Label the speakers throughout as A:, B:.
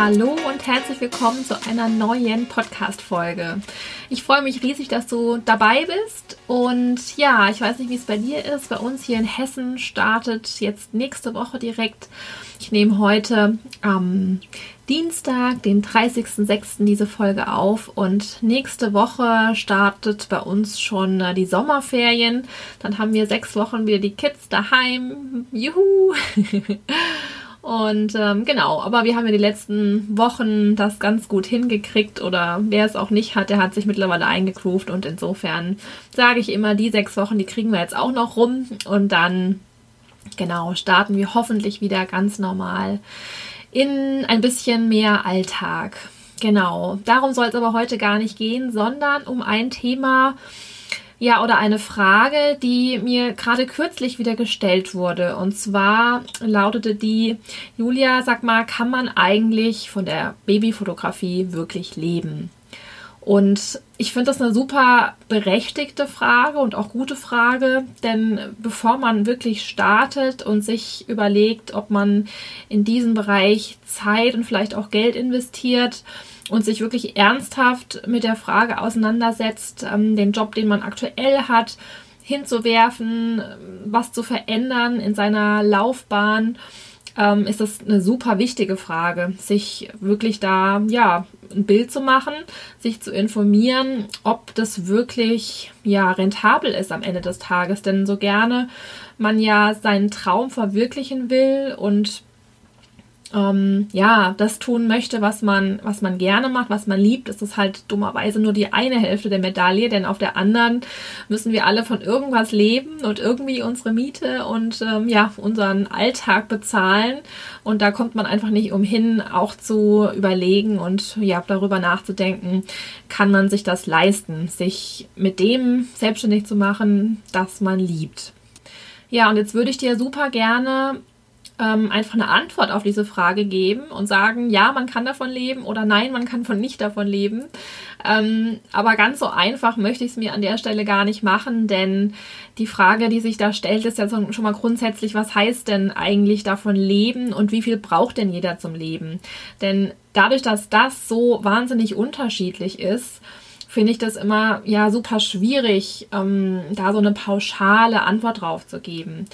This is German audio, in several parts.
A: Hallo und herzlich willkommen zu einer neuen Podcast-Folge. Ich freue mich riesig, dass du dabei bist. Und ja, ich weiß nicht, wie es bei dir ist. Bei uns hier in Hessen startet jetzt nächste Woche direkt. Ich nehme heute am Dienstag, den 30.06. diese Folge auf. Und nächste Woche startet bei uns schon äh, die Sommerferien. Dann haben wir sechs Wochen wieder die Kids daheim. Juhu! Und ähm, genau, aber wir haben ja die letzten Wochen das ganz gut hingekriegt oder wer es auch nicht hat, der hat sich mittlerweile eingegroovt und insofern sage ich immer, die sechs Wochen, die kriegen wir jetzt auch noch rum und dann genau starten wir hoffentlich wieder ganz normal in ein bisschen mehr Alltag. Genau, darum soll es aber heute gar nicht gehen, sondern um ein Thema, ja, oder eine Frage, die mir gerade kürzlich wieder gestellt wurde. Und zwar lautete die, Julia, sag mal, kann man eigentlich von der Babyfotografie wirklich leben? Und ich finde das eine super berechtigte Frage und auch gute Frage, denn bevor man wirklich startet und sich überlegt, ob man in diesen Bereich Zeit und vielleicht auch Geld investiert, und sich wirklich ernsthaft mit der Frage auseinandersetzt, ähm, den Job, den man aktuell hat, hinzuwerfen, was zu verändern in seiner Laufbahn, ähm, ist das eine super wichtige Frage, sich wirklich da ja ein Bild zu machen, sich zu informieren, ob das wirklich ja rentabel ist am Ende des Tages, denn so gerne man ja seinen Traum verwirklichen will und ähm, ja, das tun möchte, was man, was man gerne macht, was man liebt, ist das halt dummerweise nur die eine Hälfte der Medaille, denn auf der anderen müssen wir alle von irgendwas leben und irgendwie unsere Miete und ähm, ja, unseren Alltag bezahlen. Und da kommt man einfach nicht umhin, auch zu überlegen und ja, darüber nachzudenken, kann man sich das leisten, sich mit dem selbstständig zu machen, das man liebt. Ja, und jetzt würde ich dir super gerne ähm, einfach eine Antwort auf diese Frage geben und sagen, ja, man kann davon leben oder nein, man kann von nicht davon leben. Ähm, aber ganz so einfach möchte ich es mir an der Stelle gar nicht machen, denn die Frage, die sich da stellt, ist ja schon mal grundsätzlich, was heißt denn eigentlich davon leben und wie viel braucht denn jeder zum Leben? Denn dadurch, dass das so wahnsinnig unterschiedlich ist, finde ich das immer ja super schwierig, ähm, da so eine pauschale Antwort drauf zu geben.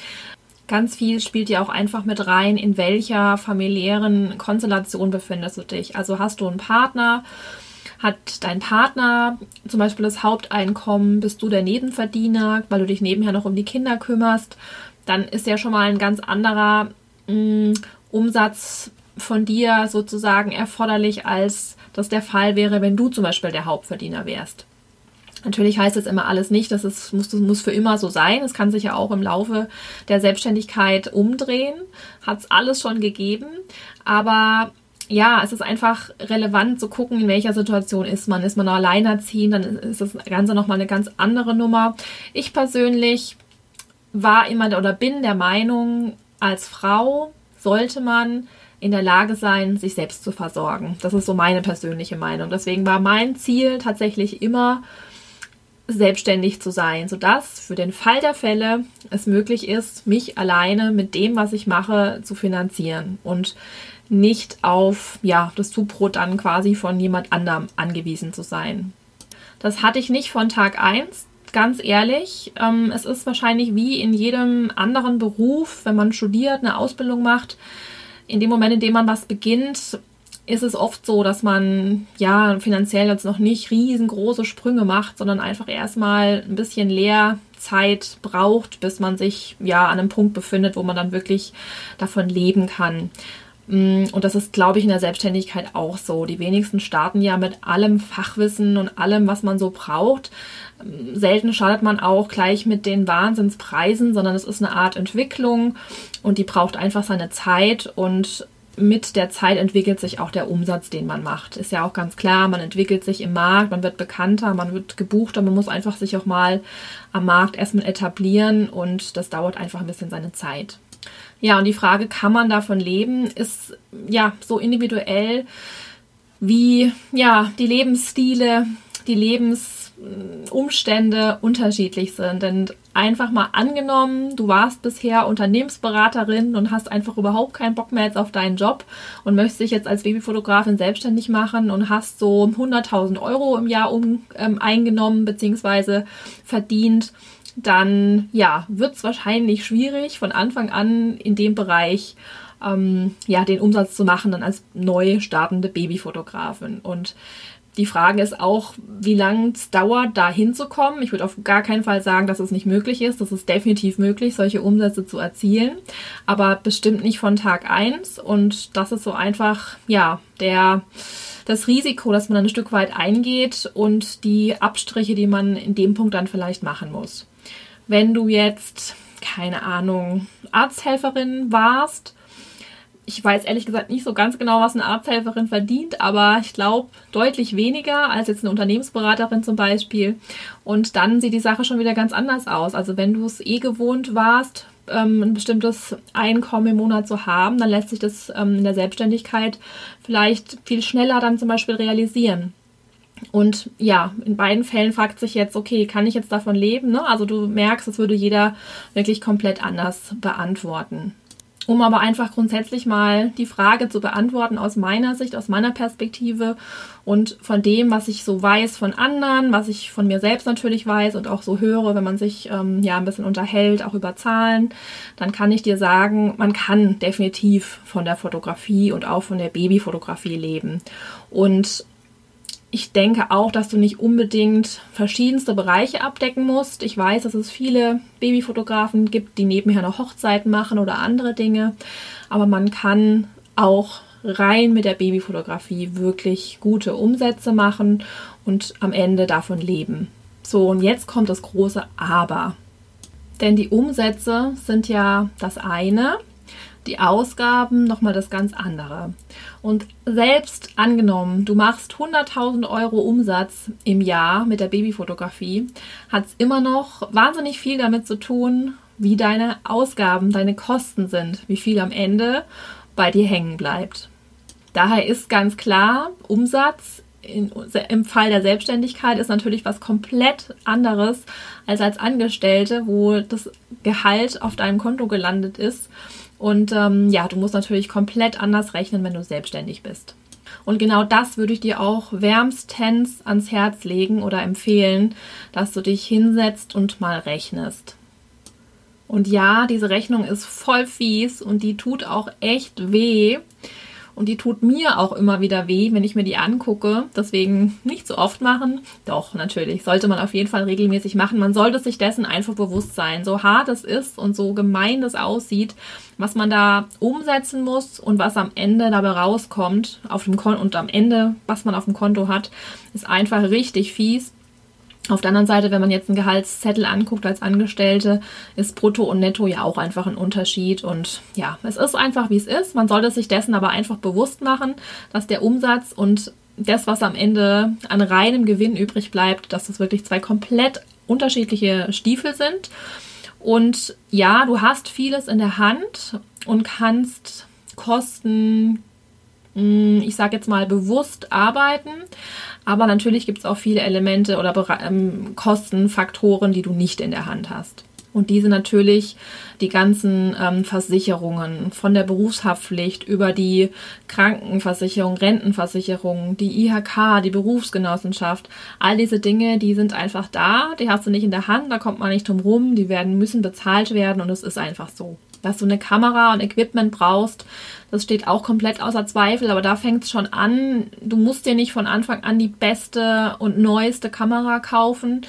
A: Ganz viel spielt ja auch einfach mit rein, in welcher familiären Konstellation befindest du dich. Also hast du einen Partner, hat dein Partner zum Beispiel das Haupteinkommen, bist du der Nebenverdiener, weil du dich nebenher noch um die Kinder kümmerst, dann ist ja schon mal ein ganz anderer mh, mm, Umsatz von dir sozusagen erforderlich, als das der Fall wäre, wenn du zum Beispiel der Hauptverdiener wärst. Natürlich heißt es immer alles nicht, dass es muss, das muss für immer so sein. Es kann sich ja auch im Laufe der Selbstständigkeit umdrehen. Hat es alles schon gegeben. Aber ja, es ist einfach relevant zu gucken, in welcher Situation ist man. Ist man alleinerziehend, dann ist das Ganze nochmal eine ganz andere Nummer. Ich persönlich war immer oder bin der Meinung, als Frau sollte man in der Lage sein, sich selbst zu versorgen. Das ist so meine persönliche Meinung. Deswegen war mein Ziel tatsächlich immer, selbstständig zu sein, sodass für den Fall der Fälle es möglich ist, mich alleine mit dem, was ich mache, zu finanzieren und nicht auf ja, das Zubrot dann quasi von jemand anderem angewiesen zu sein. Das hatte ich nicht von Tag 1, ganz ehrlich. Ähm, es ist wahrscheinlich wie in jedem anderen Beruf, wenn man studiert, eine Ausbildung macht. In dem Moment, in dem man was beginnt, ist es oft so, dass man ja finanziell jetzt noch nicht riesengroße Sprünge macht, sondern einfach erstmal ein bisschen Lehrzeit braucht, bis man sich ja an einem Punkt befindet, wo man dann wirklich davon leben kann. Mm, und das ist, glaube ich, in der Selbstständigkeit auch so. Die wenigsten starten ja mit allem Fachwissen und allem, was man so braucht. Mm, selten startet man auch gleich mit den Wahnsinnspreisen, sondern es ist eine Art Entwicklung und die braucht einfach seine Zeit und mit der Zeit entwickelt sich auch der Umsatz, den man macht. Ist ja auch ganz klar, man entwickelt sich im Markt, man wird bekannter, man wird gebucht, aber man muss einfach sich auch mal am Markt erstmal etablieren und das dauert einfach ein bisschen seine Zeit. Ja, und die Frage, kann man davon leben, ist ja so individuell wie ja die Lebensstile, die Lebensumstände unterschiedlich sind. Denn einfach mal angenommen, du warst bisher Unternehmensberaterin und hast einfach überhaupt keinen Bock mehr jetzt auf deinen Job und möchtest dich jetzt als Babyfotografin selbstständig machen und hast so 100.000 Euro im Jahr um, ähm, eingenommen bzw. verdient, dann ja, wird es wahrscheinlich schwierig von Anfang an in dem Bereich ähm, ja, den Umsatz zu machen, dann als neu startende Babyfotografin. Und die Frage ist auch, wie lange es dauert, da hinzukommen. Ich würde auf gar keinen Fall sagen, dass es nicht möglich ist. Das ist definitiv möglich, solche Umsätze zu erzielen, aber bestimmt nicht von Tag eins. Und das ist so einfach, ja, der, das Risiko, dass man ein Stück weit eingeht und die Abstriche, die man in dem Punkt dann vielleicht machen muss. Wenn du jetzt, keine Ahnung, Arzthelferin warst ich weiß ehrlich gesagt nicht so ganz genau, was eine Arzthelferin verdient, aber ich glaube deutlich weniger als jetzt eine Unternehmensberaterin zum Beispiel. Und dann sieht die Sache schon wieder ganz anders aus. Also wenn du es eh gewohnt warst, ähm, ein bestimmtes Einkommen im Monat zu haben, dann lässt sich das ähm, in der Selbstständigkeit vielleicht viel schneller dann zum Beispiel realisieren. Und ja, in beiden Fällen fragt sich jetzt, okay, kann ich jetzt davon leben? Ne? Also du merkst, das würde jeder wirklich komplett anders beantworten um aber einfach grundsätzlich mal die Frage zu beantworten aus meiner Sicht, aus meiner Perspektive und von dem, was ich so weiß von anderen, was ich von mir selbst natürlich weiß und auch so höre, wenn man sich ähm, ja ein bisschen unterhält, auch über Zahlen, dann kann ich dir sagen, man kann definitiv von der Fotografie und auch von der Babyfotografie leben. Und ich denke auch, dass du nicht unbedingt verschiedenste Bereiche abdecken musst. Ich weiß, dass es viele Babyfotografen gibt, die nebenher noch Hochzeiten machen oder andere Dinge. Aber man kann auch rein mit der Babyfotografie wirklich gute Umsätze machen und am Ende davon leben. So, und jetzt kommt das große Aber. Denn die Umsätze sind ja das eine die Ausgaben nochmal das ganz andere. Und selbst angenommen, du machst 100.000 Euro Umsatz im Jahr mit der Babyfotografie, hat es immer noch wahnsinnig viel damit zu tun, wie deine Ausgaben, deine Kosten sind, wie viel am Ende bei dir hängen bleibt. Daher ist ganz klar, Umsatz in, im Fall der Selbstständigkeit ist natürlich was komplett anderes als als Angestellte, wo das Gehalt auf deinem Konto gelandet ist und ähm, ja, du musst natürlich komplett anders rechnen, wenn du selbstständig bist. Und genau das würde ich dir auch wärmstens ans Herz legen oder empfehlen, dass du dich hinsetzt und mal rechnest. Und ja, diese Rechnung ist voll fies und die tut auch echt weh. Und die tut mir auch immer wieder weh, wenn ich mir die angucke. Deswegen nicht so oft machen. Doch, natürlich. Sollte man auf jeden Fall regelmäßig machen. Man sollte sich dessen einfach bewusst sein. So hart es ist und so gemein es aussieht, was man da umsetzen muss und was am Ende dabei rauskommt auf dem Konto und am Ende, was man auf dem Konto hat, ist einfach richtig fies. Auf der anderen Seite, wenn man jetzt einen Gehaltszettel anguckt als Angestellte, ist Brutto und Netto ja auch einfach ein Unterschied. Und ja, es ist einfach, wie es ist. Man sollte sich dessen aber einfach bewusst machen, dass der Umsatz und das, was am Ende an reinem Gewinn übrig bleibt, dass das wirklich zwei komplett unterschiedliche Stiefel sind. Und ja, du hast vieles in der Hand und kannst Kosten ich sage jetzt mal, bewusst arbeiten. Aber natürlich gibt es auch viele Elemente oder ähm, Kostenfaktoren, die du nicht in der Hand hast. Und diese natürlich die ganzen ähm, Versicherungen von der Berufshaftpflicht über die Krankenversicherung, Rentenversicherung, die IHK, die Berufsgenossenschaft. All diese Dinge, die sind einfach da, die hast du nicht in der Hand, da kommt man nicht drum rum, die werden, müssen bezahlt werden und es ist einfach so dass du eine Kamera und Equipment brauchst, das steht auch komplett außer Zweifel, aber da fängt es schon an. Du musst dir nicht von Anfang an die beste und neueste Kamera kaufen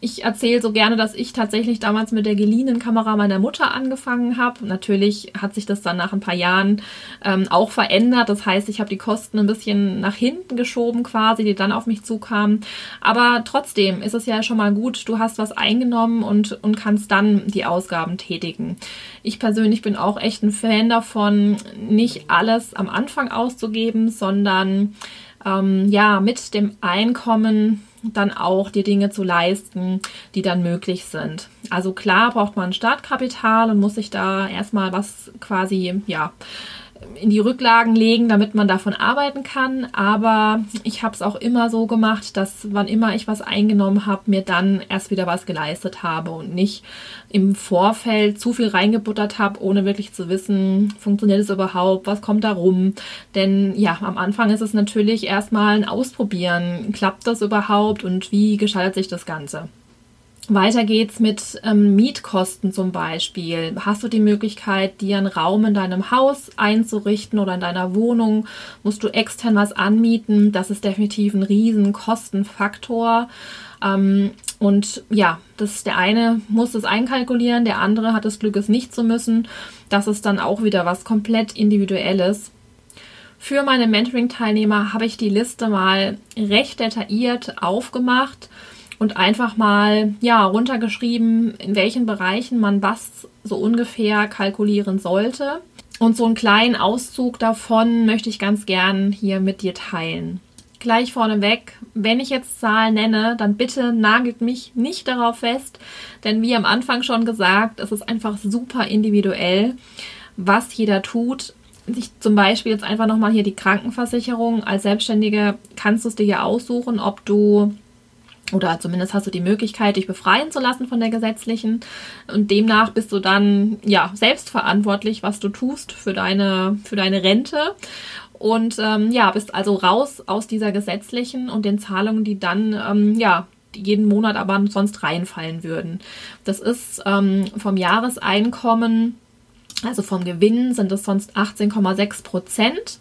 A: ich erzähle so gerne, dass ich tatsächlich damals mit der geliehenen Kamera meiner Mutter angefangen habe. Natürlich hat sich das dann nach ein paar Jahren ähm, auch verändert. Das heißt, ich habe die Kosten ein bisschen nach hinten geschoben quasi, die dann auf mich zukamen. Aber trotzdem ist es ja schon mal gut, du hast was eingenommen und, und kannst dann die Ausgaben tätigen. Ich persönlich bin auch echt ein Fan davon, nicht alles am Anfang auszugeben, sondern ähm, ja, mit dem Einkommen dann auch die Dinge zu leisten, die dann möglich sind. Also klar braucht man Startkapital und muss sich da erstmal was quasi, ja, in die Rücklagen legen, damit man davon arbeiten kann. Aber ich habe es auch immer so gemacht, dass wann immer ich was eingenommen habe, mir dann erst wieder was geleistet habe und nicht im Vorfeld zu viel reingebuttert habe, ohne wirklich zu wissen, funktioniert es überhaupt, was kommt da rum. Denn ja, am Anfang ist es natürlich erstmal ein Ausprobieren. Klappt das überhaupt und wie gestaltet sich das Ganze? Weiter geht's mit ähm, Mietkosten zum Beispiel. Hast du die Möglichkeit, dir einen Raum in deinem Haus einzurichten oder in deiner Wohnung? Musst du extern was anmieten? Das ist definitiv ein riesen Kostenfaktor. Ähm, und ja, das der eine muss es einkalkulieren, der andere hat das Glück, es nicht zu müssen. Das ist dann auch wieder was komplett Individuelles. Für meine Mentoring-Teilnehmer habe ich die Liste mal recht detailliert aufgemacht und einfach mal ja runtergeschrieben, in welchen Bereichen man was so ungefähr kalkulieren sollte. Und so einen kleinen Auszug davon möchte ich ganz gern hier mit dir teilen. Gleich vorneweg, wenn ich jetzt Zahlen nenne, dann bitte nagelt mich nicht darauf fest, denn wie am Anfang schon gesagt, es ist einfach super individuell, was jeder tut. Ich zum Beispiel jetzt einfach nochmal hier die Krankenversicherung. Als Selbstständige kannst du es dir ja aussuchen, ob du oder zumindest hast du die Möglichkeit, dich befreien zu lassen von der gesetzlichen. Und demnach bist du dann ja selbstverantwortlich, was du tust für deine, für deine Rente. Und ähm, ja, bist also raus aus dieser gesetzlichen und den Zahlungen, die dann ähm, ja jeden Monat aber sonst reinfallen würden. Das ist ähm, vom Jahreseinkommen, also vom Gewinn sind es sonst 18,6 Prozent.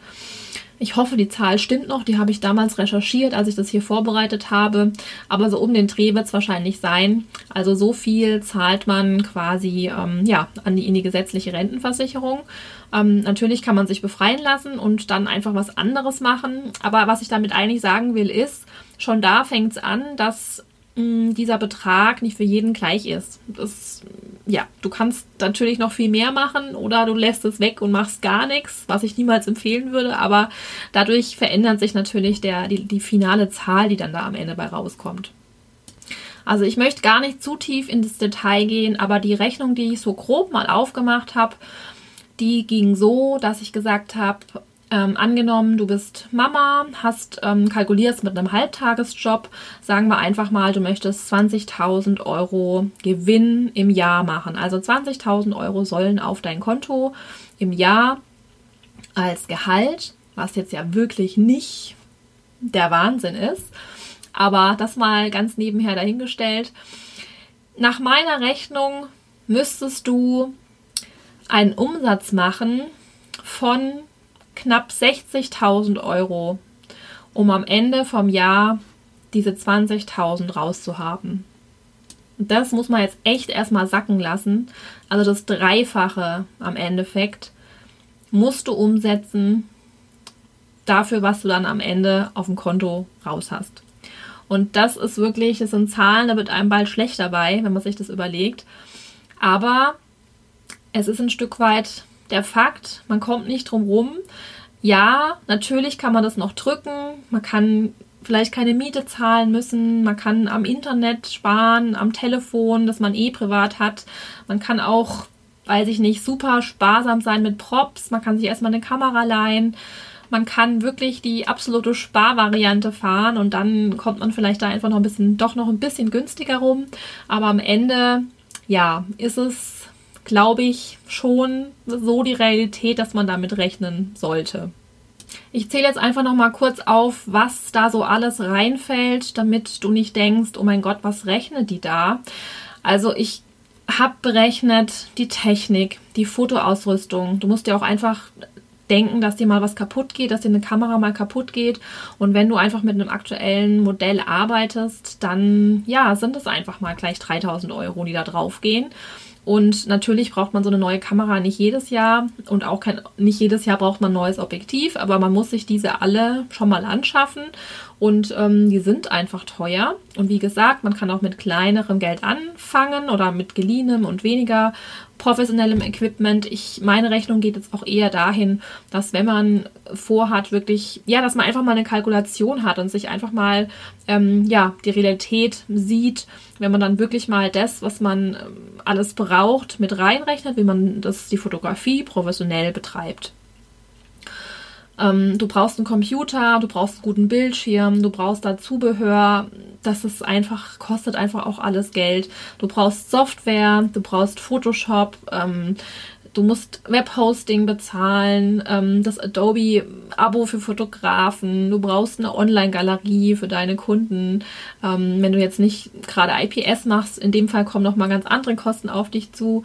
A: Ich hoffe, die Zahl stimmt noch. Die habe ich damals recherchiert, als ich das hier vorbereitet habe. Aber so um den Dreh wird es wahrscheinlich sein. Also so viel zahlt man quasi ähm, ja, an die, in die gesetzliche Rentenversicherung. Ähm, natürlich kann man sich befreien lassen und dann einfach was anderes machen. Aber was ich damit eigentlich sagen will, ist, schon da fängt es an, dass dieser Betrag nicht für jeden gleich ist. Das, ja, du kannst natürlich noch viel mehr machen oder du lässt es weg und machst gar nichts, was ich niemals empfehlen würde, aber dadurch verändert sich natürlich der, die, die finale Zahl, die dann da am Ende bei rauskommt. Also ich möchte gar nicht zu tief ins Detail gehen, aber die Rechnung, die ich so grob mal aufgemacht habe, die ging so, dass ich gesagt habe, ähm, angenommen, du bist Mama, hast ähm, kalkulierst mit einem Halbtagesjob, sagen wir einfach mal, du möchtest 20.000 Euro Gewinn im Jahr machen. Also 20.000 Euro sollen auf dein Konto im Jahr als Gehalt, was jetzt ja wirklich nicht der Wahnsinn ist, aber das mal ganz nebenher dahingestellt. Nach meiner Rechnung müsstest du einen Umsatz machen von knapp 60.000 Euro, um am Ende vom Jahr diese 20.000 rauszuhaben. Das muss man jetzt echt erstmal sacken lassen. Also das Dreifache am Endeffekt musst du umsetzen dafür, was du dann am Ende auf dem Konto raus hast. Und das ist wirklich, das sind Zahlen, da wird einem bald schlecht dabei, wenn man sich das überlegt. Aber es ist ein Stück weit der Fakt, man kommt nicht drum rum. Ja, natürlich kann man das noch drücken. Man kann vielleicht keine Miete zahlen müssen. Man kann am Internet sparen, am Telefon, das man eh privat hat. Man kann auch, weiß ich nicht, super sparsam sein mit Props. Man kann sich erstmal eine Kamera leihen. Man kann wirklich die absolute Sparvariante fahren und dann kommt man vielleicht da einfach noch ein bisschen, doch noch ein bisschen günstiger rum. Aber am Ende, ja, ist es glaube ich, schon so die Realität, dass man damit rechnen sollte. Ich zähle jetzt einfach noch mal kurz auf, was da so alles reinfällt, damit du nicht denkst, oh mein Gott, was rechnet die da? Also ich habe berechnet die Technik, die Fotoausrüstung. Du musst dir auch einfach denken, dass dir mal was kaputt geht, dass dir eine Kamera mal kaputt geht. Und wenn du einfach mit einem aktuellen Modell arbeitest, dann ja, sind es einfach mal gleich 3000 Euro, die da drauf gehen. Und natürlich braucht man so eine neue Kamera nicht jedes Jahr und auch kein, nicht jedes Jahr braucht man ein neues Objektiv, aber man muss sich diese alle schon mal anschaffen und ähm, die sind einfach teuer. Und wie gesagt, man kann auch mit kleinerem Geld anfangen oder mit geliehenem und weniger professionellem Equipment. Ich, meine Rechnung geht jetzt auch eher dahin, dass wenn man vorhat, wirklich, ja, dass man einfach mal eine Kalkulation hat und sich einfach mal, ähm, ja, die Realität sieht, wenn man dann wirklich mal das, was man ähm, alles braucht, mit reinrechnet, wie man das, die Fotografie professionell betreibt. Ähm, du brauchst einen Computer, du brauchst einen guten Bildschirm, du brauchst da Zubehör. Das ist einfach, kostet einfach auch alles Geld. Du brauchst Software, du brauchst Photoshop, ähm, Du musst Webhosting bezahlen, ähm, das Adobe-Abo für Fotografen. Du brauchst eine Online-Galerie für deine Kunden. Ähm, wenn du jetzt nicht gerade IPS machst, in dem Fall kommen noch mal ganz andere Kosten auf dich zu.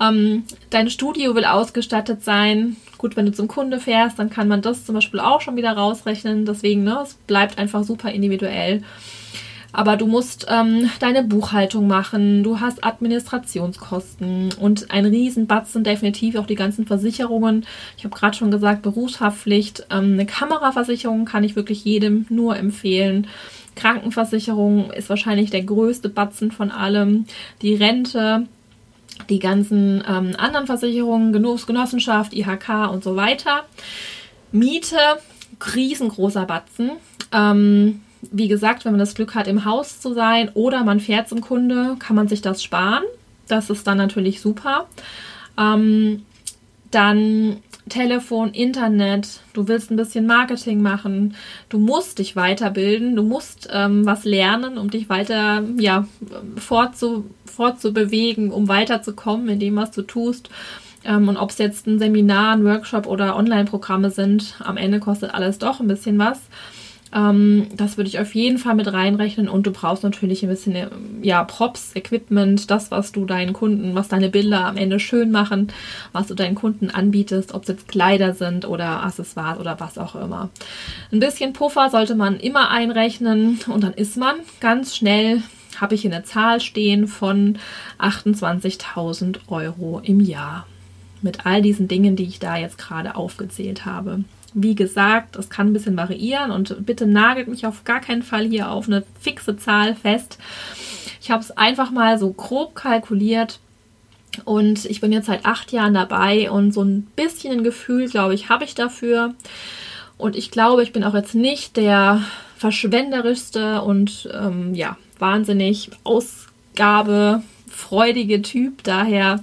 A: Ähm, dein Studio will ausgestattet sein. Gut, wenn du zum Kunde fährst, dann kann man das zum Beispiel auch schon wieder rausrechnen. Deswegen, ne, es bleibt einfach super individuell. Aber du musst ähm, deine Buchhaltung machen, du hast Administrationskosten und ein Riesenbatzen definitiv auch die ganzen Versicherungen. Ich habe gerade schon gesagt, Berufshaftpflicht, ähm, eine Kameraversicherung kann ich wirklich jedem nur empfehlen. Krankenversicherung ist wahrscheinlich der größte Batzen von allem. Die Rente, die ganzen ähm, anderen Versicherungen, Genossenschaft, IHK und so weiter. Miete, riesengroßer Batzen. Ähm, wie gesagt, wenn man das Glück hat, im Haus zu sein oder man fährt zum Kunde, kann man sich das sparen. Das ist dann natürlich super. Ähm, dann Telefon, Internet, du willst ein bisschen Marketing machen, du musst dich weiterbilden, du musst ähm, was lernen, um dich weiter ja, fortzu, fortzubewegen, um weiterzukommen in dem, was du tust. Ähm, und ob es jetzt ein Seminar, ein Workshop oder Online-Programme sind, am Ende kostet alles doch ein bisschen was. Ähm, das würde ich auf jeden Fall mit reinrechnen und du brauchst natürlich ein bisschen ja, Props, Equipment, das, was du deinen Kunden, was deine Bilder am Ende schön machen, was du deinen Kunden anbietest, ob es jetzt Kleider sind oder Accessoires oder was auch immer. Ein bisschen Puffer sollte man immer einrechnen und dann ist man ganz schnell habe ich hier eine Zahl stehen von 28.000 Euro im Jahr. Mit all diesen Dingen, die ich da jetzt gerade aufgezählt habe. Wie gesagt, es kann ein bisschen variieren und bitte nagelt mich auf gar keinen Fall hier auf eine fixe Zahl fest. Ich habe es einfach mal so grob kalkuliert und ich bin jetzt seit acht Jahren dabei und so ein bisschen ein Gefühl, glaube ich, habe ich dafür. Und ich glaube, ich bin auch jetzt nicht der verschwenderischste und ähm, ja, wahnsinnig ausgabefreudige Typ. Daher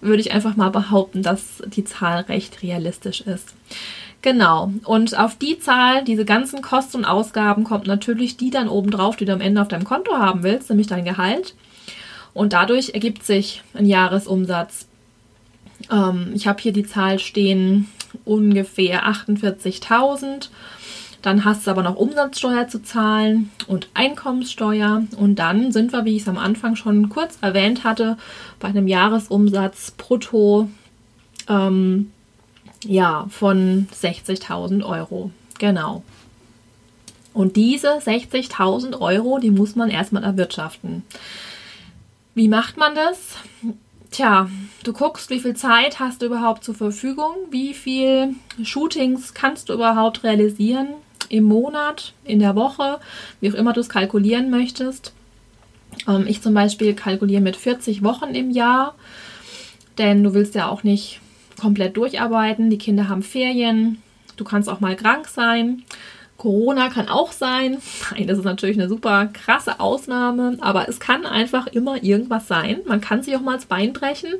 A: würde ich einfach mal behaupten, dass die Zahl recht realistisch ist. Genau. Und auf die Zahl, diese ganzen Kosten und Ausgaben, kommt natürlich die dann oben drauf, die du am Ende auf deinem Konto haben willst, nämlich dein Gehalt. Und dadurch ergibt sich ein Jahresumsatz. Ähm, ich habe hier die Zahl stehen, ungefähr 48.000. Dann hast du aber noch Umsatzsteuer zu zahlen und Einkommenssteuer. Und dann sind wir, wie ich es am Anfang schon kurz erwähnt hatte, bei einem Jahresumsatz brutto ähm, ja, von 60.000 Euro. Genau. Und diese 60.000 Euro, die muss man erstmal erwirtschaften. Wie macht man das? Tja, du guckst, wie viel Zeit hast du überhaupt zur Verfügung, wie viel Shootings kannst du überhaupt realisieren im Monat, in der Woche, wie auch immer du es kalkulieren möchtest. Ähm, ich zum Beispiel kalkuliere mit 40 Wochen im Jahr, denn du willst ja auch nicht komplett durcharbeiten. Die Kinder haben Ferien. Du kannst auch mal krank sein. Corona kann auch sein. Nein, das ist natürlich eine super krasse Ausnahme, aber es kann einfach immer irgendwas sein. Man kann sich auch mal das Bein brechen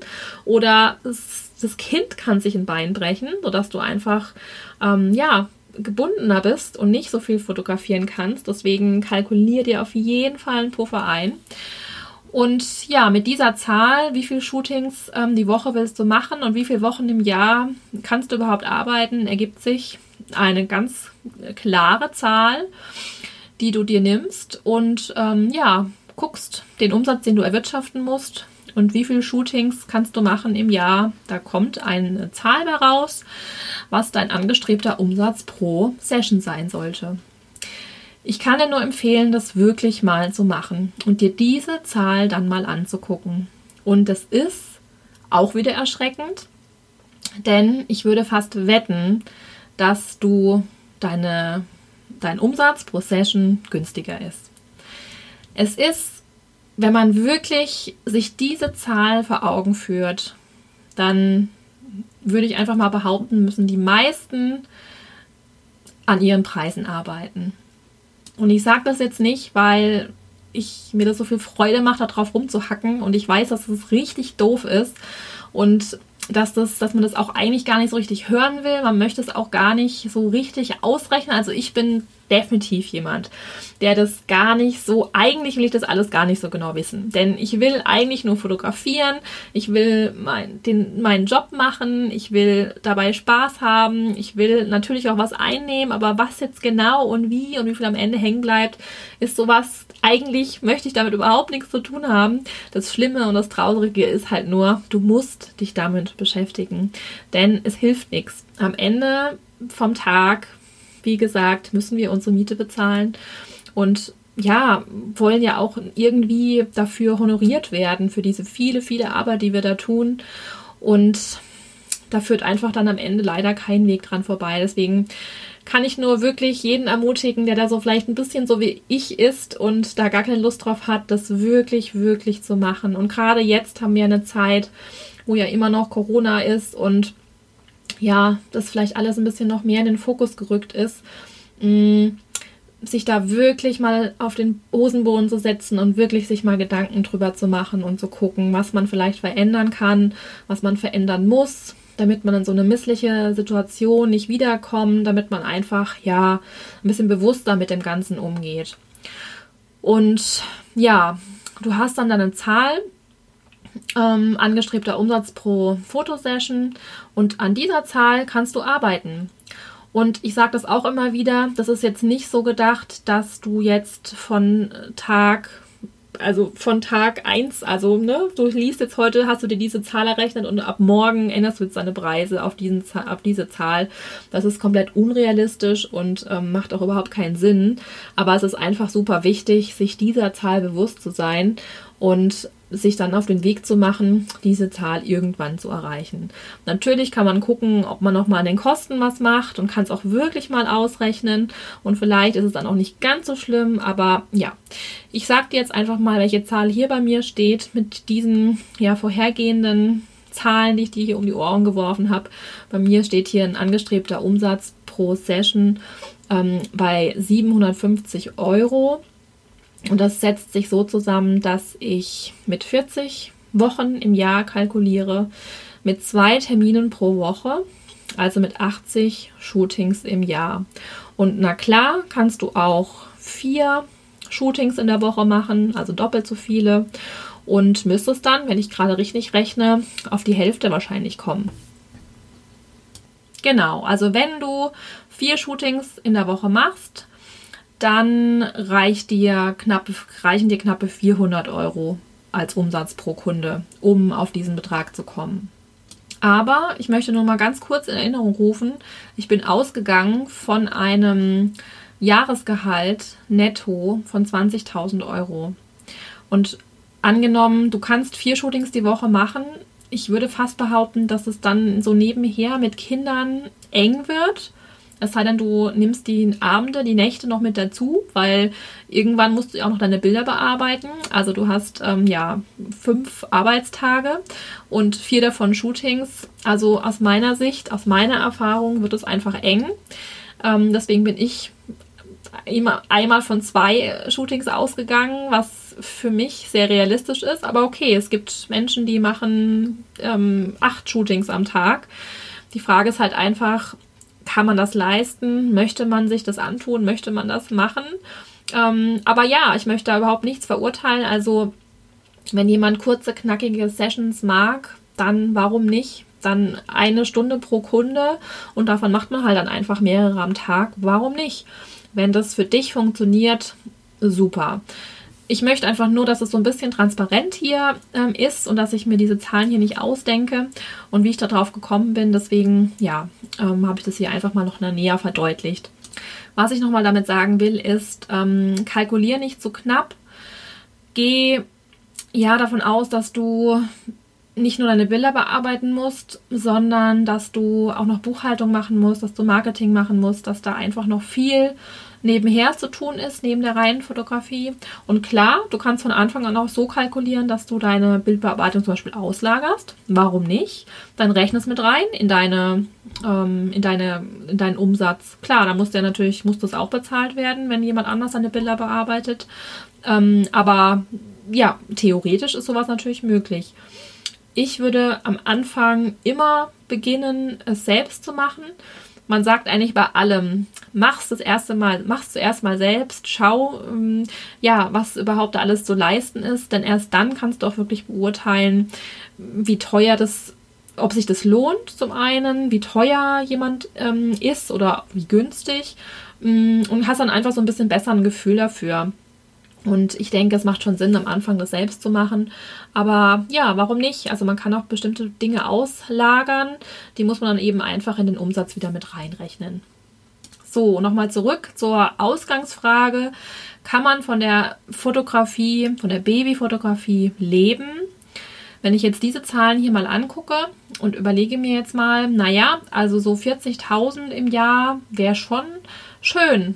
A: oder es, das Kind kann sich ein Bein brechen, sodass du einfach ähm, ja gebundener bist und nicht so viel fotografieren kannst. Deswegen kalkulier dir auf jeden Fall einen Puffer ein. Und ja, mit dieser Zahl, wie viele Shootings ähm, die Woche willst du machen und wie viele Wochen im Jahr kannst du überhaupt arbeiten, ergibt sich eine ganz klare Zahl, die du dir nimmst und ähm, ja, guckst den Umsatz, den du erwirtschaften musst und wie viele Shootings kannst du machen im Jahr. Da kommt eine Zahl heraus, was dein angestrebter Umsatz pro Session sein sollte. Ich kann dir nur empfehlen, das wirklich mal zu machen und dir diese Zahl dann mal anzugucken. Und das ist auch wieder erschreckend, denn ich würde fast wetten, dass du deine, dein Umsatz pro Session günstiger ist. Es ist, wenn man wirklich sich diese Zahl vor Augen führt, dann würde ich einfach mal behaupten, müssen die meisten an ihren Preisen arbeiten. Und ich sage das jetzt nicht, weil ich mir das so viel Freude macht, darauf rumzuhacken und ich weiß, dass es richtig doof ist. Und dass, das, dass man das auch eigentlich gar nicht so richtig hören will. Man möchte es auch gar nicht so richtig ausrechnen. Also ich bin definitiv jemand, der das gar nicht so, eigentlich will ich das alles gar nicht so genau wissen. Denn ich will eigentlich nur fotografieren, ich will mein, den, meinen Job machen, ich will dabei Spaß haben, ich will natürlich auch was einnehmen, aber was jetzt genau und wie und wie viel am Ende hängen bleibt, ist sowas, eigentlich möchte ich damit überhaupt nichts zu tun haben. Das Schlimme und das Traurige ist halt nur, du musst dich damit beschäftigen, denn es hilft nichts. Am Ende vom Tag wie gesagt, müssen wir unsere Miete bezahlen und ja, wollen ja auch irgendwie dafür honoriert werden, für diese viele, viele Arbeit, die wir da tun. Und da führt einfach dann am Ende leider kein Weg dran vorbei. Deswegen kann ich nur wirklich jeden ermutigen, der da so vielleicht ein bisschen so wie ich ist und da gar keine Lust drauf hat, das wirklich, wirklich zu machen. Und gerade jetzt haben wir eine Zeit, wo ja immer noch Corona ist und ja, das vielleicht alles ein bisschen noch mehr in den Fokus gerückt ist, mm, sich da wirklich mal auf den Hosenboden zu setzen und wirklich sich mal Gedanken drüber zu machen und zu gucken, was man vielleicht verändern kann, was man verändern muss, damit man in so eine missliche Situation nicht wiederkommt, damit man einfach ja ein bisschen bewusster mit dem Ganzen umgeht. Und ja, du hast dann deine Zahl, ähm, angestrebter Umsatz pro Fotosession und an dieser Zahl kannst du arbeiten. Und ich sage das auch immer wieder, das ist jetzt nicht so gedacht, dass du jetzt von Tag, also von Tag 1, also ne, du liest jetzt heute, hast du dir diese Zahl errechnet und ab morgen änderst du jetzt deine Preise auf, diesen, auf diese Zahl. Das ist komplett unrealistisch und ähm, macht auch überhaupt keinen Sinn. Aber es ist einfach super wichtig, sich dieser Zahl bewusst zu sein und sich dann auf den Weg zu machen, diese Zahl irgendwann zu erreichen. Natürlich kann man gucken, ob man noch mal an den Kosten was macht und kann es auch wirklich mal ausrechnen und vielleicht ist es dann auch nicht ganz so schlimm, aber ja, ich sage dir jetzt einfach mal, welche Zahl hier bei mir steht mit diesen ja vorhergehenden Zahlen, die ich dir hier um die Ohren geworfen habe. Bei mir steht hier ein angestrebter Umsatz pro Session ähm, bei 750 Euro. Und das setzt sich so zusammen, dass ich mit 40 Wochen im Jahr kalkuliere, mit zwei Terminen pro Woche, also mit 80 Shootings im Jahr. Und na klar, kannst du auch vier Shootings in der Woche machen, also doppelt so viele. Und müsstest dann, wenn ich gerade richtig rechne, auf die Hälfte wahrscheinlich kommen. Genau, also wenn du vier Shootings in der Woche machst, dann reicht dir knapp, reichen dir knappe 400 Euro als Umsatz pro Kunde, um auf diesen Betrag zu kommen. Aber ich möchte nur mal ganz kurz in Erinnerung rufen, ich bin ausgegangen von einem Jahresgehalt netto von 20.000 Euro. Und angenommen, du kannst vier Shootings die Woche machen, ich würde fast behaupten, dass es dann so nebenher mit Kindern eng wird es sei denn, du nimmst die Abende, die Nächte noch mit dazu, weil irgendwann musst du ja auch noch deine Bilder bearbeiten. Also du hast ähm, ja fünf Arbeitstage und vier davon Shootings. Also aus meiner Sicht, aus meiner Erfahrung wird es einfach eng. Ähm, deswegen bin ich immer einmal von zwei Shootings ausgegangen, was für mich sehr realistisch ist. Aber okay, es gibt Menschen, die machen ähm, acht Shootings am Tag. Die Frage ist halt einfach, kann man das leisten? Möchte man sich das antun? Möchte man das machen? Ähm, aber ja, ich möchte da überhaupt nichts verurteilen. Also, wenn jemand kurze, knackige Sessions mag, dann warum nicht? Dann eine Stunde pro Kunde und davon macht man halt dann einfach mehrere am Tag. Warum nicht? Wenn das für dich funktioniert, super ich möchte einfach nur, dass es so ein bisschen transparent hier ähm, ist und dass ich mir diese Zahlen hier nicht ausdenke und wie ich darauf gekommen bin. Deswegen, ja, ähm, habe ich das hier einfach mal noch näher verdeutlicht. Was ich nochmal damit sagen will, ist, ähm, kalkulier nicht zu knapp. Geh ja davon aus, dass du nicht nur deine Bilder bearbeiten musst, sondern dass du auch noch Buchhaltung machen musst, dass du Marketing machen musst, dass da einfach noch viel nebenher zu tun ist, neben der reinen Fotografie. Und klar, du kannst von Anfang an auch so kalkulieren, dass du deine Bildbearbeitung zum Beispiel auslagerst. Warum nicht? Dann rechne es mit rein in deine, ähm, in deine, in deinen Umsatz. Klar, da muss der natürlich, muss das auch bezahlt werden, wenn jemand anders deine Bilder bearbeitet. Ähm, aber ja, theoretisch ist sowas natürlich möglich. ich würde am Anfang immer beginnen, es selbst zu machen. Man sagt eigentlich bei allem, mach's das erste Mal, mach's zuerst mal selbst, schau, ähm, ja, was überhaupt alles zu leisten ist, denn erst dann kannst du auch wirklich beurteilen, wie teuer das, ob sich das lohnt, zum einen, wie teuer jemand ähm, ist oder wie günstig mm, und hast dann einfach so ein bisschen besser ein Gefühl dafür. Und ich denke, es macht schon Sinn, am Anfang das selbst zu machen. Aber ja, warum nicht? Also man kann auch bestimmte Dinge auslagern. Die muss man dann eben einfach in den Umsatz wieder mit reinrechnen. So, nochmal zurück zur Ausgangsfrage. Kann man von der Fotografie, von der Babyfotografie leben? Wenn ich jetzt diese Zahlen hier mal angucke und überlege mir jetzt mal, naja, also so 40.000 im Jahr wäre schon schön,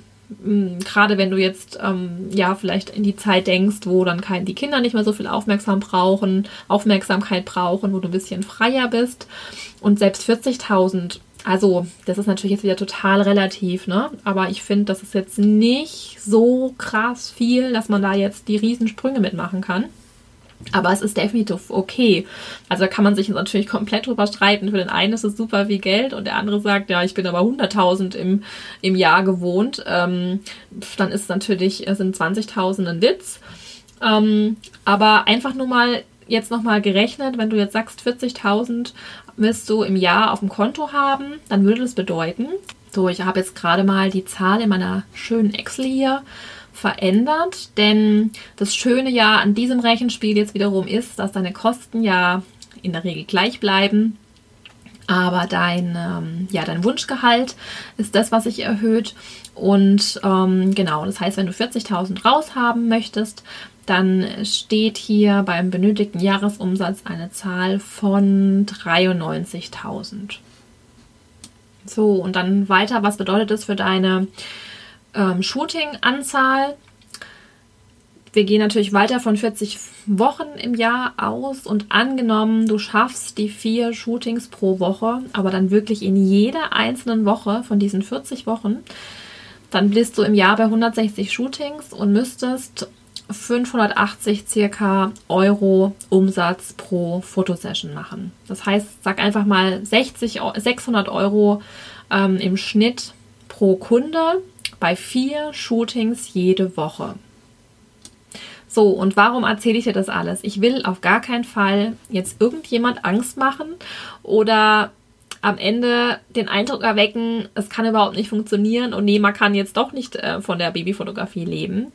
A: gerade wenn du jetzt ähm, ja vielleicht in die Zeit denkst, wo dann kein, die Kinder nicht mehr so viel Aufmerksam brauchen, Aufmerksamkeit brauchen, wo du ein bisschen freier bist und selbst 40.000. Also, das ist natürlich jetzt wieder total relativ, ne? Aber ich finde, das ist jetzt nicht so krass viel, dass man da jetzt die Riesensprünge mitmachen kann. Aber es ist definitiv okay. Also da kann man sich natürlich komplett drüber streiten. Für den einen ist es super viel Geld und der andere sagt, ja, ich bin aber 100.000 im, im Jahr gewohnt. Ähm, dann ist natürlich, sind 20.000 ein Witz. Ähm, aber einfach nur mal jetzt nochmal gerechnet, wenn du jetzt sagst 40.000 willst du im Jahr auf dem Konto haben, dann würde das bedeuten, so ich habe jetzt gerade mal die Zahl in meiner schönen Excel hier, verändert, denn das Schöne ja an diesem Rechenspiel jetzt wiederum ist, dass deine Kosten ja in der Regel gleich bleiben, aber dein, ähm, ja, dein Wunschgehalt ist das, was sich erhöht. Und ähm, genau, das heißt, wenn du 40.000 raushaben möchtest, dann steht hier beim benötigten Jahresumsatz eine Zahl von 93.000. So, und dann weiter, was bedeutet das für deine ähm, Shooting-Anzahl. Wir gehen natürlich weiter von 40 Wochen im Jahr aus und angenommen, du schaffst die vier Shootings pro Woche, aber dann wirklich in jeder einzelnen Woche von diesen 40 Wochen, dann bist du im Jahr bei 160 Shootings und müsstest 580 circa Euro Umsatz pro Fotosession machen. Das heißt, sag einfach mal 60, 600 Euro ähm, im Schnitt pro Kunde bei vier Shootings jede Woche. So, und warum erzähle ich dir das alles? Ich will auf gar keinen Fall jetzt irgendjemand Angst machen oder am Ende den Eindruck erwecken, es kann überhaupt nicht funktionieren und nee, man kann jetzt doch nicht äh, von der Babyfotografie leben.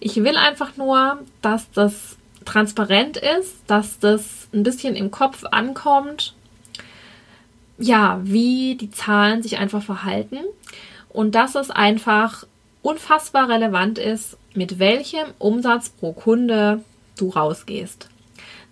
A: Ich will einfach nur, dass das transparent ist, dass das ein bisschen im Kopf ankommt, ja, wie die Zahlen sich einfach verhalten und dass es einfach unfassbar relevant ist, mit welchem Umsatz pro Kunde du rausgehst.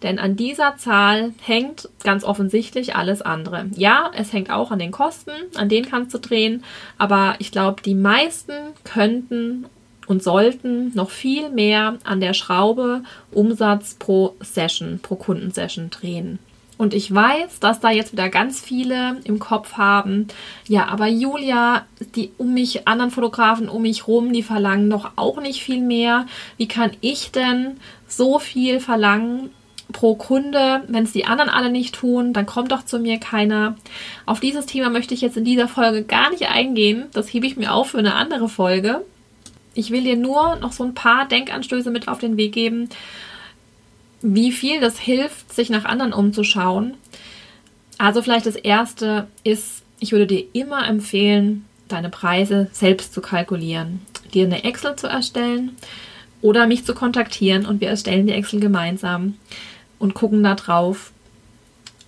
A: Denn an dieser Zahl hängt ganz offensichtlich alles andere. Ja, es hängt auch an den Kosten, an denen kannst du drehen, aber ich glaube, die meisten könnten und sollten noch viel mehr an der Schraube Umsatz pro Session, pro Kundensession drehen. Und ich weiß, dass da jetzt wieder ganz viele im Kopf haben, ja, aber Julia, die um mich, anderen Fotografen um mich rum, die verlangen doch auch nicht viel mehr. Wie kann ich denn so viel verlangen pro Kunde, wenn es die anderen alle nicht tun, dann kommt doch zu mir keiner. Auf dieses Thema möchte ich jetzt in dieser Folge gar nicht eingehen. Das hebe ich mir auf für eine andere Folge. Ich will dir nur noch so ein paar Denkanstöße mit auf den Weg geben, wie viel das hilft, sich nach anderen umzuschauen. Also vielleicht das Erste ist, ich würde dir immer empfehlen, deine Preise selbst zu kalkulieren, dir eine Excel zu erstellen oder mich zu kontaktieren und wir erstellen die Excel gemeinsam und gucken da drauf.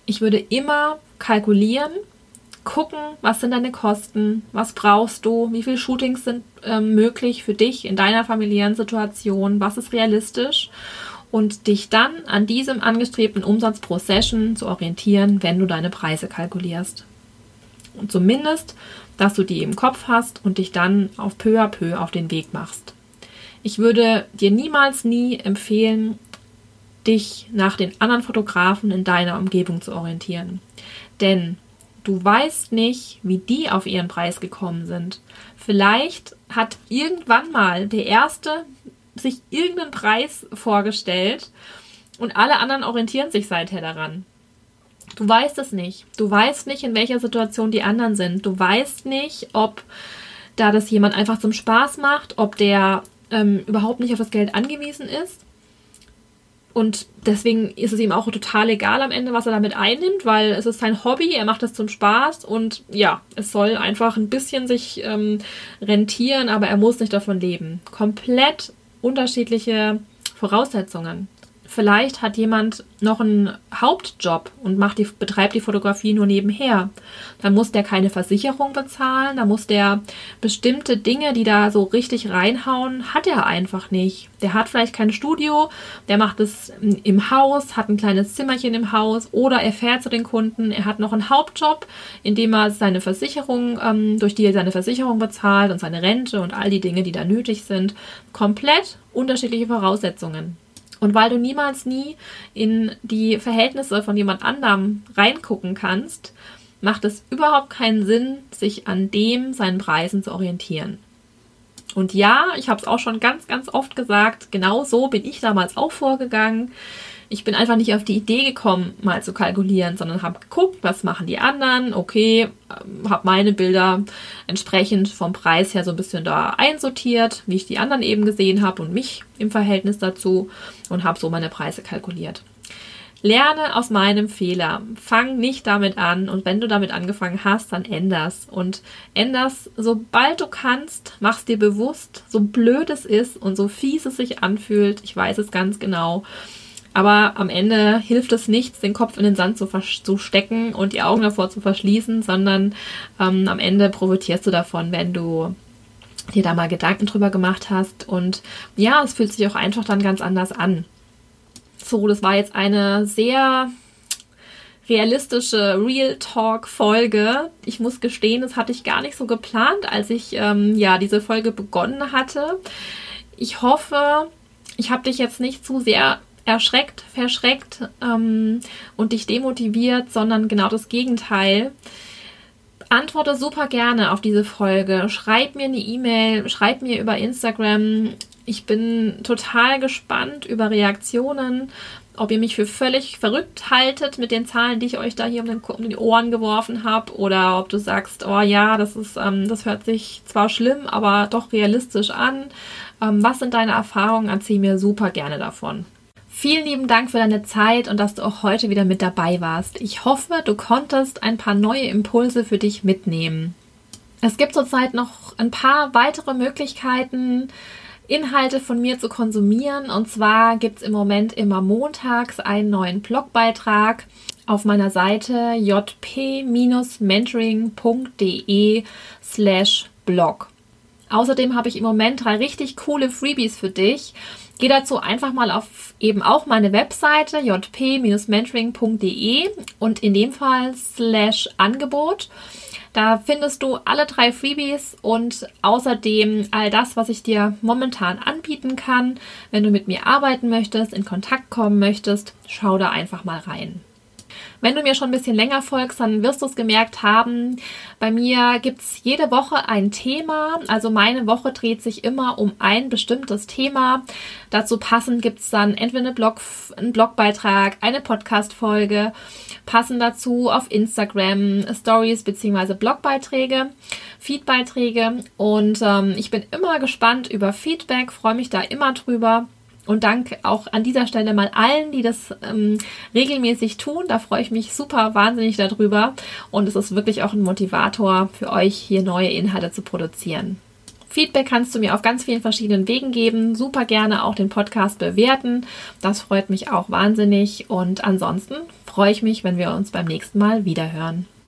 A: Ich würde immer kalkulieren, gucken, was sind deine Kosten, was brauchst du, wie viele Shootings sind äh, möglich für dich in deiner familiären Situation, was ist realistisch und dich dann an diesem angestrebten Umsatz pro Session zu orientieren, wenn du deine Preise kalkulierst. Und zumindest, dass du die im Kopf hast und dich dann auf peu à peu auf den Weg machst. Ich würde dir niemals nie empfehlen, dich nach den anderen Fotografen in deiner Umgebung zu orientieren. Denn du weißt nicht, wie die auf ihren Preis gekommen sind. Vielleicht hat irgendwann mal der erste sich irgendeinen Preis vorgestellt und alle anderen orientieren sich seither daran. Du weißt es nicht. Du weißt nicht, in welcher Situation die anderen sind. Du weißt nicht, ob da das jemand einfach zum Spaß macht, ob der ähm, überhaupt nicht auf das Geld angewiesen ist. Und deswegen ist es ihm auch total egal am Ende, was er damit einnimmt, weil es ist sein Hobby, er macht das zum Spaß und ja, es soll einfach ein bisschen sich ähm, rentieren, aber er muss nicht davon leben. Komplett unterschiedliche Voraussetzungen. Vielleicht hat jemand noch einen Hauptjob und macht die, betreibt die Fotografie nur nebenher. Dann muss der keine Versicherung bezahlen, dann muss der bestimmte Dinge, die da so richtig reinhauen, hat er einfach nicht. Der hat vielleicht kein Studio, der macht es im Haus, hat ein kleines Zimmerchen im Haus oder er fährt zu den Kunden, er hat noch einen Hauptjob, in dem er seine Versicherung, ähm, durch die er seine Versicherung bezahlt und seine Rente und all die Dinge, die da nötig sind. Komplett unterschiedliche Voraussetzungen. Und weil du niemals nie in die Verhältnisse von jemand anderem reingucken kannst, macht es überhaupt keinen Sinn, sich an dem seinen Preisen zu orientieren. Und ja, ich habe es auch schon ganz, ganz oft gesagt, genau so bin ich damals auch vorgegangen ich bin einfach nicht auf die Idee gekommen, mal zu kalkulieren, sondern habe geguckt, was machen die anderen. Okay, ähm, habe meine Bilder entsprechend vom Preis her so ein bisschen da einsortiert, wie ich die anderen eben gesehen habe und mich im Verhältnis dazu und habe so meine Preise kalkuliert. Lerne aus meinem Fehler. Fang nicht damit an und wenn du damit angefangen hast, dann änder's. Und änder's, sobald du kannst, mach's dir bewusst, so blöd es ist und so fies es sich anfühlt. Ich weiß es ganz genau. Aber am Ende hilft es nichts, den Kopf in den Sand zu, zu stecken und die Augen davor zu verschließen, sondern ähm, am Ende profitierst du davon, wenn du dir da mal Gedanken drüber gemacht hast. Und ja, es fühlt sich auch einfach dann ganz anders an. So, das war jetzt eine sehr realistische Real Talk Folge. Ich muss gestehen, das hatte ich gar nicht so geplant, als ich ähm, ja diese Folge begonnen hatte. Ich hoffe, ich habe dich jetzt nicht zu sehr erschreckt, verschreckt ähm, und dich demotiviert, sondern genau das Gegenteil. Antworte super gerne auf diese Folge. Schreib mir eine E-Mail, schreib mir über Instagram. Ich bin total gespannt über Reaktionen, ob ihr mich für völlig verrückt haltet mit den Zahlen, die ich euch da hier um, den, um die Ohren geworfen habe, oder ob du sagst, oh ja, das ist, ähm, das hört sich zwar schlimm, aber doch realistisch an. Ähm, was sind deine Erfahrungen? Erzähl mir super gerne davon. Vielen lieben Dank für deine Zeit und dass du auch heute wieder mit dabei warst. Ich hoffe, du konntest ein paar neue Impulse für dich mitnehmen. Es gibt zurzeit noch ein paar weitere Möglichkeiten, Inhalte von mir zu konsumieren. Und zwar gibt es im Moment immer montags einen neuen Blogbeitrag auf meiner Seite jp-mentoring.de slash blog. Außerdem habe ich im Moment drei richtig coole Freebies für dich. Geh dazu einfach mal auf eben auch meine Webseite jp-mentoring.de und in dem Fall slash Angebot. Da findest du alle drei Freebies und außerdem all das, was ich dir momentan anbieten kann. Wenn du mit mir arbeiten möchtest, in Kontakt kommen möchtest, schau da einfach mal rein. Wenn du mir schon ein bisschen länger folgst, dann wirst du es gemerkt haben. Bei mir gibt es jede Woche ein Thema. Also meine Woche dreht sich immer um ein bestimmtes Thema. Dazu passend gibt es dann entweder eine Blog, einen Blogbeitrag, eine Podcast-Folge, passend dazu auf Instagram Stories bzw. Blogbeiträge, Feedbeiträge. Und ähm, ich bin immer gespannt über Feedback, freue mich da immer drüber. Und danke auch an dieser Stelle mal allen, die das ähm, regelmäßig tun. Da freue ich mich super wahnsinnig darüber. Und es ist wirklich auch ein Motivator für euch, hier neue Inhalte zu produzieren. Feedback kannst du mir auf ganz vielen verschiedenen Wegen geben. Super gerne auch den Podcast bewerten. Das freut mich auch wahnsinnig. Und ansonsten freue ich mich, wenn wir uns beim nächsten Mal wiederhören.